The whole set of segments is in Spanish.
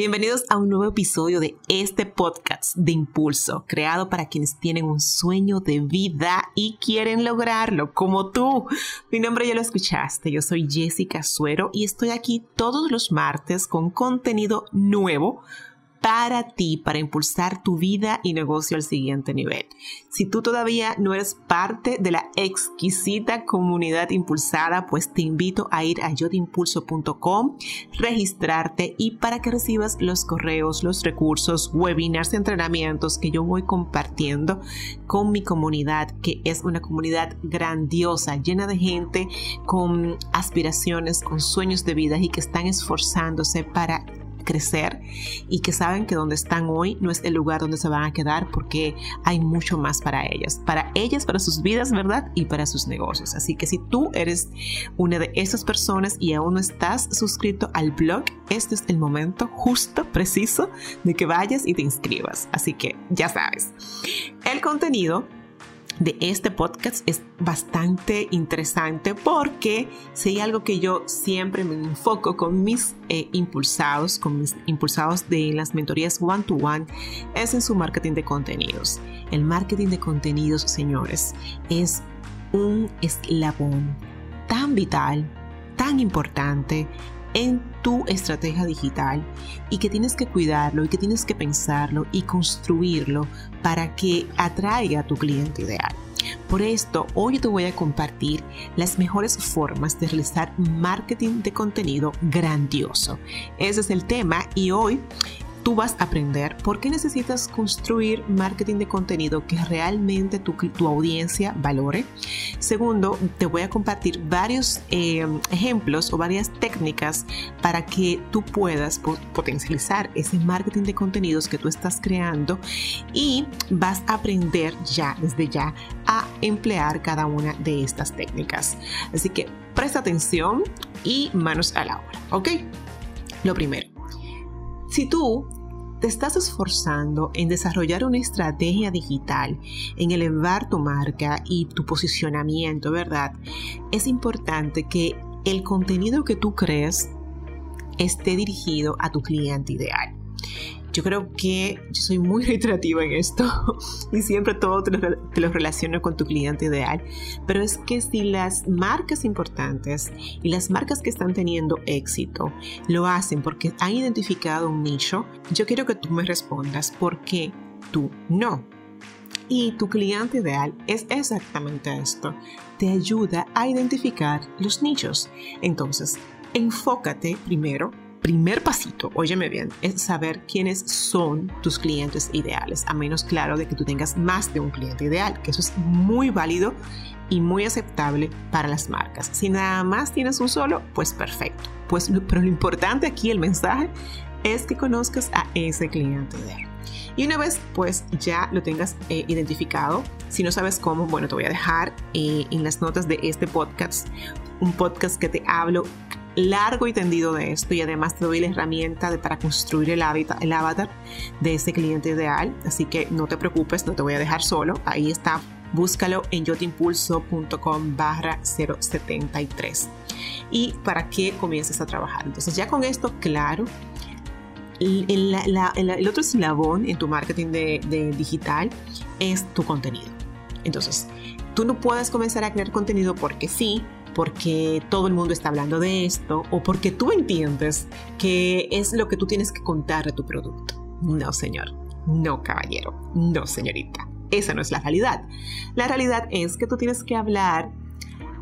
Bienvenidos a un nuevo episodio de este podcast de impulso, creado para quienes tienen un sueño de vida y quieren lograrlo, como tú. Mi nombre ya lo escuchaste, yo soy Jessica Suero y estoy aquí todos los martes con contenido nuevo para ti, para impulsar tu vida y negocio al siguiente nivel. Si tú todavía no eres parte de la exquisita comunidad impulsada, pues te invito a ir a yotimpulso.com, registrarte y para que recibas los correos, los recursos, webinars, entrenamientos que yo voy compartiendo con mi comunidad, que es una comunidad grandiosa, llena de gente con aspiraciones, con sueños de vida y que están esforzándose para crecer y que saben que donde están hoy no es el lugar donde se van a quedar porque hay mucho más para ellas, para ellas, para sus vidas, ¿verdad? Y para sus negocios. Así que si tú eres una de esas personas y aún no estás suscrito al blog, este es el momento justo, preciso, de que vayas y te inscribas. Así que ya sabes. El contenido de este podcast es bastante interesante porque si hay algo que yo siempre me enfoco con mis eh, impulsados, con mis impulsados de las mentorías one to one, es en su marketing de contenidos. El marketing de contenidos, señores, es un eslabón tan vital, tan importante en tu estrategia digital y que tienes que cuidarlo y que tienes que pensarlo y construirlo para que atraiga a tu cliente ideal. Por esto, hoy te voy a compartir las mejores formas de realizar marketing de contenido grandioso. Ese es el tema y hoy tú vas a aprender por qué necesitas construir marketing de contenido que realmente tu, audiencia valore. Segundo, te voy a compartir varios eh, ejemplos o varias técnicas para que tú puedas potencializar ese marketing de contenidos que tú estás creando y vas a aprender ya, desde ya, a emplear cada una de estas técnicas. Así que presta atención y manos a la obra, ¿ok? Lo primero, si tú te estás esforzando en desarrollar una estrategia digital, en elevar tu marca y tu posicionamiento, ¿verdad? Es importante que el contenido que tú crees esté dirigido a tu cliente ideal. Yo creo que yo soy muy reiterativa en esto y siempre todo te lo, relaciono con tu cliente ideal, pero es que si las marcas importantes y las marcas que están teniendo éxito lo hacen porque han identificado un nicho, yo quiero que tú me respondas por qué tú no. Y tu cliente ideal es exactamente esto. Te ayuda a identificar los nichos. Entonces, enfócate primero primer pasito, óyeme bien, es saber quiénes son tus clientes ideales, a menos claro de que tú tengas más de un cliente ideal, que eso es muy válido y muy aceptable para las marcas. Si nada más tienes un solo, pues perfecto. Pues, pero lo importante aquí, el mensaje, es que conozcas a ese cliente ideal. Y una vez pues ya lo tengas eh, identificado, si no sabes cómo, bueno, te voy a dejar eh, en las notas de este podcast un podcast que te hablo largo y tendido de esto y además te doy la herramienta para construir el, hábitat, el avatar de ese cliente ideal. Así que no te preocupes, no te voy a dejar solo. Ahí está. Búscalo en yotimpulso.com barra 073 y para que comiences a trabajar. Entonces ya con esto claro, el, el otro eslabón en tu marketing de digital es tu contenido. Entonces, tú no puedes comenzar a crear contenido porque sí, porque todo el mundo está hablando de esto o porque tú entiendes que es lo que tú tienes que contar de tu producto. No, señor. No, caballero. No, señorita. Esa no es la realidad. La realidad es que tú tienes que hablar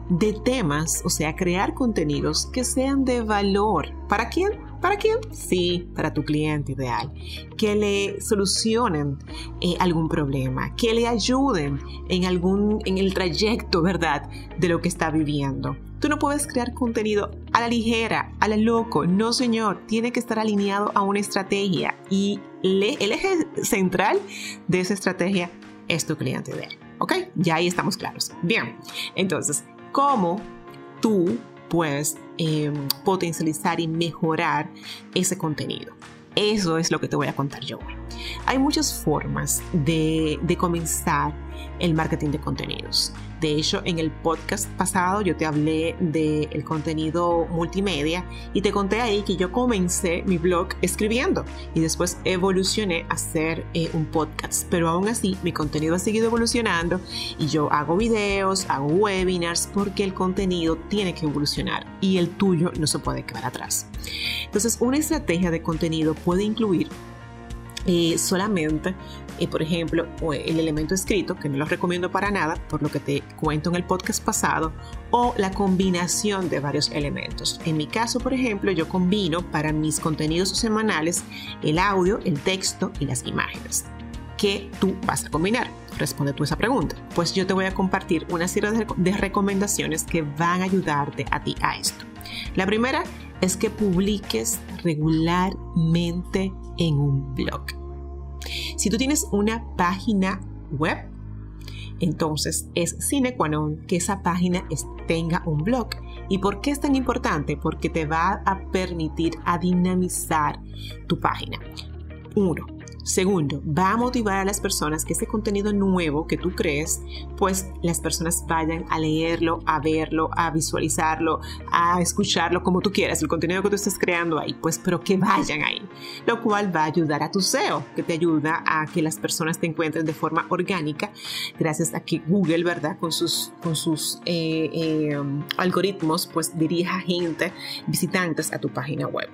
de temas, o sea, crear contenidos que sean de valor. ¿Para quién? ¿Para quién? Sí, para tu cliente ideal. Que le solucionen eh, algún problema, que le ayuden en algún, en el trayecto, ¿verdad? De lo que está viviendo. Tú no puedes crear contenido a la ligera, a la loco. No, señor. Tiene que estar alineado a una estrategia. Y el eje central de esa estrategia es tu cliente ideal. ¿Ok? Ya ahí estamos claros. Bien. Entonces, cómo tú puedes em, potencializar y mejorar ese contenido. Eso es lo que te voy a contar yo Hay muchas formas de comenzar el marketing de contenidos. De hecho, en el podcast pasado yo te hablé del contenido multimedia y te conté ahí que yo comencé mi blog escribiendo y después evolucioné a hacer eh, un podcast. Pero aún así, mi contenido ha seguido evolucionando y yo hago videos, hago webinars porque el contenido tiene que evolucionar y el tuyo no se puede quedar atrás. Entonces, una estrategia de contenido puede incluir eh, solamente por ejemplo, el elemento escrito, que no lo recomiendo para nada, por lo que te cuento en el podcast pasado, o la combinación de varios elementos. En mi caso, por ejemplo, yo combino para mis contenidos semanales el audio, el texto y las imágenes. ¿Qué tú vas a combinar? Responde tú esa pregunta. Pues yo te voy a compartir una serie de recomendaciones que van a ayudarte a ti a esto. La primera es que publiques regularmente en un blog. Si tú tienes una página web, entonces es sine qua non que esa página tenga un blog. ¿Y por qué es tan importante? Porque te va a permitir a dinamizar tu página. Uno, Segundo, va a motivar a las personas que ese contenido nuevo que tú crees, pues las personas vayan a leerlo, a verlo, a visualizarlo, a escucharlo como tú quieras, el contenido que tú estés creando ahí, pues pero que vayan ahí, lo cual va a ayudar a tu SEO, que te ayuda a que las personas te encuentren de forma orgánica, gracias a que Google, ¿verdad? Con sus, con sus eh, eh, algoritmos, pues dirija gente, visitantes a tu página web.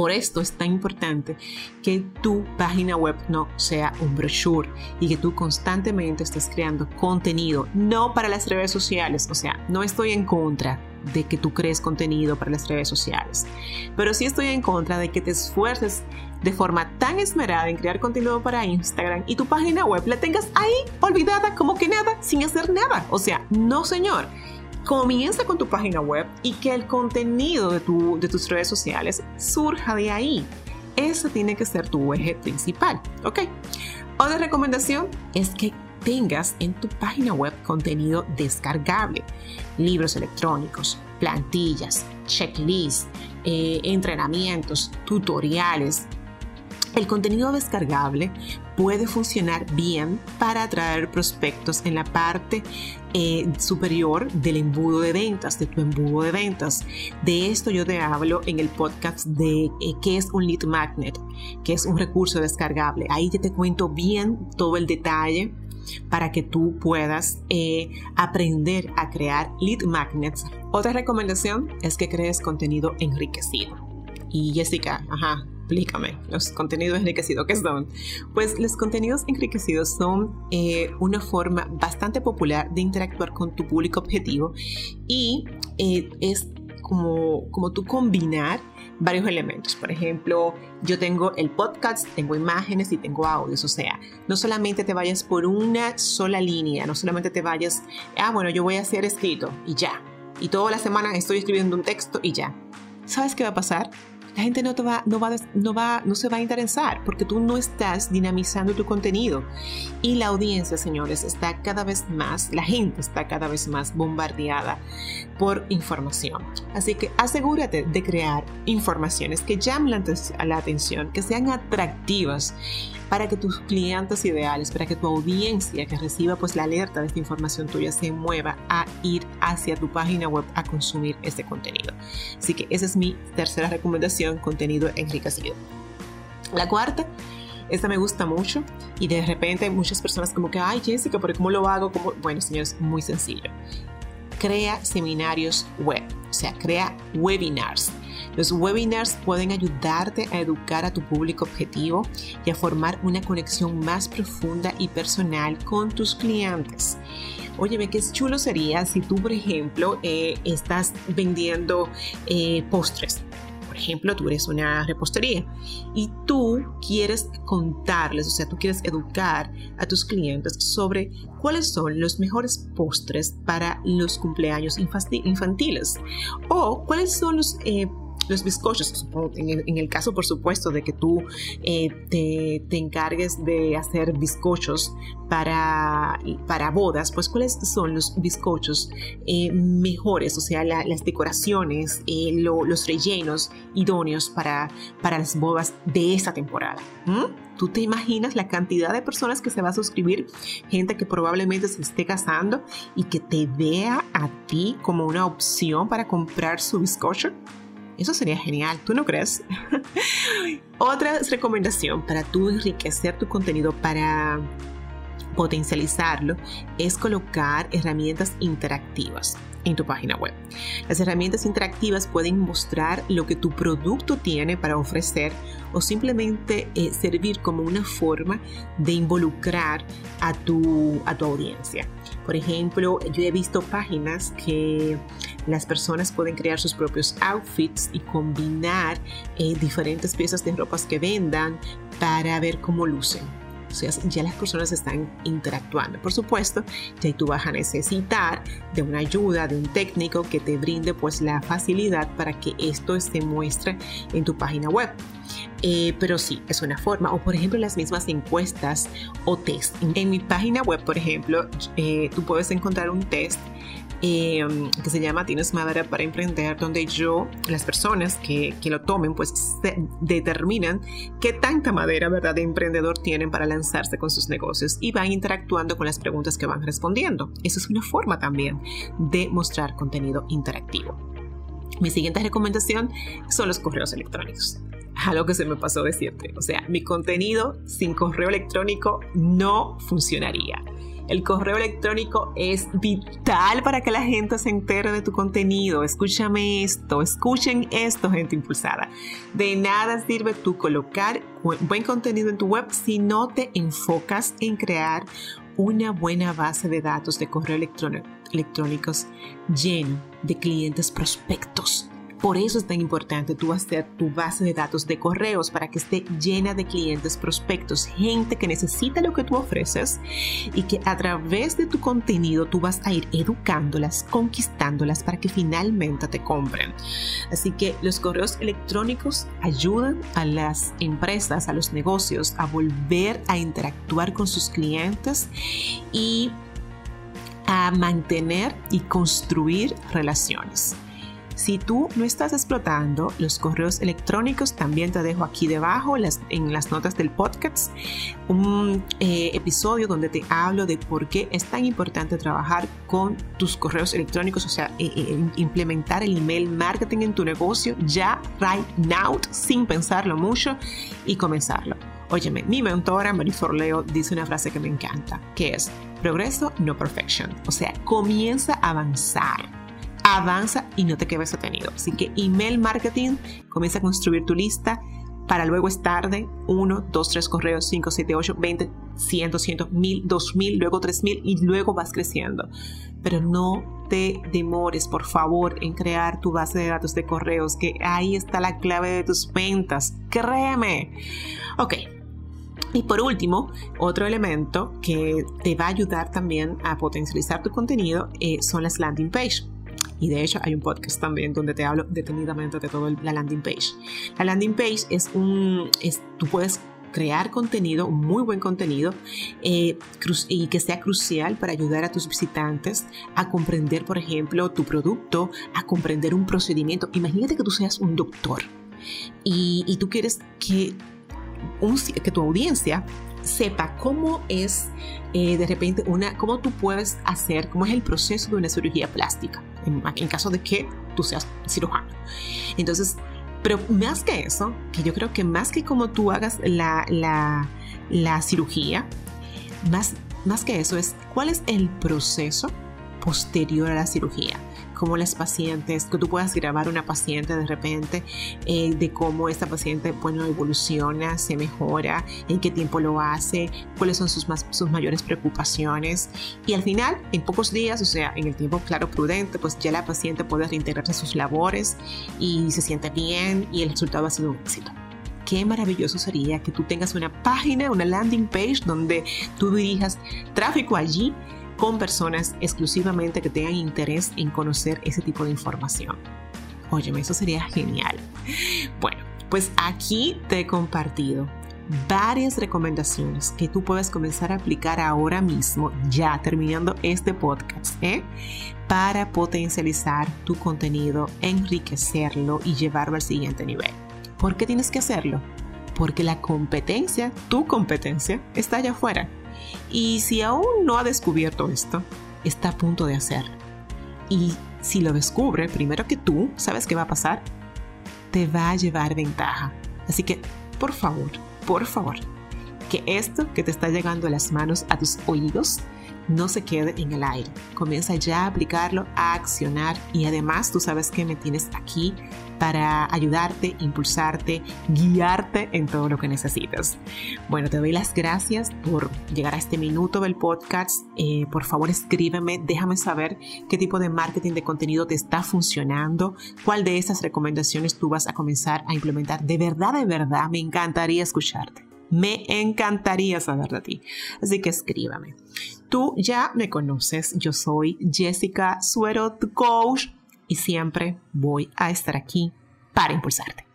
Por esto es tan importante que tu página web no sea un brochure y que tú constantemente estés creando contenido, no para las redes sociales. O sea, no estoy en contra de que tú crees contenido para las redes sociales, pero sí estoy en contra de que te esfuerces de forma tan esmerada en crear contenido para Instagram y tu página web la tengas ahí olvidada como que nada, sin hacer nada. O sea, no señor comienza con tu página web y que el contenido de, de tus redes sociales surja de ahí. Ese tiene que ser tu eje principal, ¿ok? Otra recomendación es que tengas en tu página web contenido descargable, libros electrónicos, plantillas, checklists, eh, entrenamientos, tutoriales, el contenido descargable puede funcionar bien para atraer prospectos en la parte eh, superior del embudo de ventas, de tu embudo de ventas. De esto yo te hablo en el podcast de eh, qué es un lead magnet, que es un recurso descargable. Ahí ya te cuento bien todo el detalle para que tú puedas eh, aprender a crear lead magnets. Otra recomendación es que crees contenido enriquecido. Y Jessica, ajá, explícame, los contenidos enriquecidos, ¿qué son? Pues los contenidos enriquecidos son eh, una forma bastante popular de interactuar con tu público objetivo y eh, es como, como tú combinar varios elementos. Por ejemplo, yo tengo el podcast, tengo imágenes y tengo audios. O sea, no solamente te vayas por una sola línea, no solamente te vayas, ah, bueno, yo voy a hacer escrito y ya. Y toda la semana estoy escribiendo un texto y ya. ¿Sabes qué va a pasar? La gente no, va, no, va, no, va, no se va a interesar porque tú no estás dinamizando tu contenido. Y la audiencia, señores, está cada vez más, la gente está cada vez más bombardeada por información. Así que asegúrate de crear informaciones que llamen la atención, que sean atractivas para que tus clientes ideales, para que tu audiencia que reciba pues la alerta de esta información tuya se mueva a ir hacia tu página web a consumir este contenido. Así que esa es mi tercera recomendación, contenido enriquecido. La cuarta esta me gusta mucho y de repente hay muchas personas como que, ay Jessica, pero ¿cómo lo hago? ¿Cómo? Bueno, señores, muy sencillo. Crea seminarios web, o sea, crea webinars. Los webinars pueden ayudarte a educar a tu público objetivo y a formar una conexión más profunda y personal con tus clientes. Óyeme, qué chulo sería si tú, por ejemplo, eh, estás vendiendo eh, postres ejemplo, tú eres una repostería y tú quieres contarles, o sea, tú quieres educar a tus clientes sobre cuáles son los mejores postres para los cumpleaños infantiles o cuáles son los... Eh, los bizcochos, en el, caso por supuesto de que tú eh, te, te, encargues de hacer bizcochos para, para bodas, pues cuáles son los bizcochos eh, mejores, o sea, las decoraciones, eh, los rellenos idóneos para, para las bodas de esa temporada. ¿Tú te imaginas la cantidad de personas que se va a suscribir? Gente que probablemente se esté casando y que te vea a ti como una opción para comprar su bizcocho. Eso sería genial, ¿tú no crees? Otra recomendación para tú enriquecer tu contenido, para potencializarlo, es colocar herramientas interactivas en tu página web. Las herramientas interactivas pueden mostrar lo que tu producto tiene para ofrecer o simplemente eh, servir como una forma de involucrar a tu, a tu audiencia. Por ejemplo, yo he visto páginas que las personas pueden crear sus propios outfits y combinar eh, diferentes piezas de ropas que vendan para ver cómo lucen. O sea, ya las personas están interactuando. Por supuesto, ya tú vas a necesitar de una ayuda, de un técnico que te brinde pues la facilidad para que esto se muestre en tu página web. Eh, pero sí, es una forma. O por ejemplo, las mismas encuestas o test. En mi página web, por ejemplo, eh, tú puedes encontrar un test Em, que se llama Tienes Madera para Emprender, donde yo, las personas que, que lo tomen, pues determinan qué tanta madera, ¿verdad?, de emprendedor tienen para lanzarse con sus negocios y van interactuando con las preguntas que van respondiendo. Eso es una forma también de mostrar contenido interactivo. Mi siguiente recomendación son los correos electrónicos algo que se me pasó decirte. O sea, mi contenido sin correo electrónico no funcionaría. El correo electrónico es vital para que la gente se entere de tu contenido. Escúchame esto, escuchen esto, gente impulsada. De nada sirve tú colocar buen contenido en tu web si no te enfocas en crear una buena base de datos de correo electrónico, electrónicos lleno de clientes prospectos por eso es tan importante tu base de datos de correos para que esté llena de clientes prospectos, gente que necesita lo que tú ofreces y que a través de tu contenido tú vas a ir educándolas, conquistándolas para que finalmente te compren. Así que los correos electrónicos ayudan a las empresas, a los negocios a volver a interactuar con sus clientes y a mantener y construir relaciones. Si tú no estás explotando los correos electrónicos, también te dejo aquí debajo en las notas del podcast un eh, episodio donde te hablo de por qué es tan importante trabajar con tus correos electrónicos, o sea, eh, eh, implementar el email marketing en tu negocio ya right now, sin pensarlo mucho y comenzarlo. Óyeme, mi mentora Marifor Leo dice una frase que me encanta, que es progreso, no perfection. O sea, comienza a avanzar avanza y no te quedes detenido. Así que email marketing, comienza a construir tu lista para luego es tarde, 1, 2, 3 correos, 5, 7, 8, 20, 100, 200, 1000, 2000, luego 3000 y luego vas creciendo. Pero no te demores, por favor, en crear tu base de datos de correos, que ahí está la clave de tus ventas. Créeme. Ok. Y por último, otro elemento que te va a ayudar también a potencializar tu contenido eh, son las landing page. Y de hecho hay un podcast también donde te hablo detenidamente de todo la landing page. La landing page es un, es, tú puedes crear contenido, muy buen contenido, eh, y que sea crucial para ayudar a tus visitantes a comprender, por ejemplo, tu producto, a comprender un procedimiento. Imagínate que tú seas un doctor y, y tú quieres que, un, que tu audiencia sepa cómo es eh, de repente una, cómo tú puedes hacer, cómo es el proceso de una cirugía plástica, en, caso de que tú seas cirujano. Entonces, pero más que eso, que yo creo que más que cómo tú hagas la, la, la cirugía, más, más que eso es cuál es el proceso posterior a la cirugía como las pacientes, que tú puedas grabar una paciente de repente, eh, de cómo esta paciente, bueno, evoluciona, se mejora, en qué tiempo lo hace, cuáles son sus, más, sus mayores preocupaciones. Y al final, en pocos días, o sea, en el tiempo claro, prudente, pues ya la paciente puede reintegrarse a sus labores y se siente bien y el resultado ha sido un éxito qué maravilloso sería que tú tengas una página, una landing page donde tú dirijas tráfico allí con personas exclusivamente que tengan interés en conocer ese tipo de información. Óyeme, eso sería genial. Bueno, pues aquí te he compartido varias recomendaciones que tú puedes comenzar a aplicar ahora mismo, ya terminando este podcast, ¿eh? para potencializar tu contenido, enriquecerlo y llevarlo al siguiente nivel. ¿Por qué tienes que hacerlo? Porque la competencia, tu competencia, está allá afuera. Y si aún no ha descubierto esto, está a punto de hacerlo. Y si lo descubre primero que tú, ¿sabes qué va a pasar? Te va a llevar ventaja. Así que, por favor, por favor, que esto que te está llegando a las manos, a tus oídos, no se quede en el aire. Comienza ya a aplicarlo, a accionar y además tú sabes que me tienes aquí para ayudarte, impulsarte, guiarte en todo lo que necesitas. Bueno, te doy las gracias por llegar a este minuto del podcast. Eh, por favor, escríbeme, déjame saber qué tipo de marketing de contenido te está funcionando, cuál de esas recomendaciones tú vas a comenzar a implementar. De verdad, de verdad, me encantaría escucharte. Me encantaría saber de ti. Así que escríbame. Tú ya me conoces, yo soy Jessica Suero, tu coach, y siempre voy a estar aquí para impulsarte.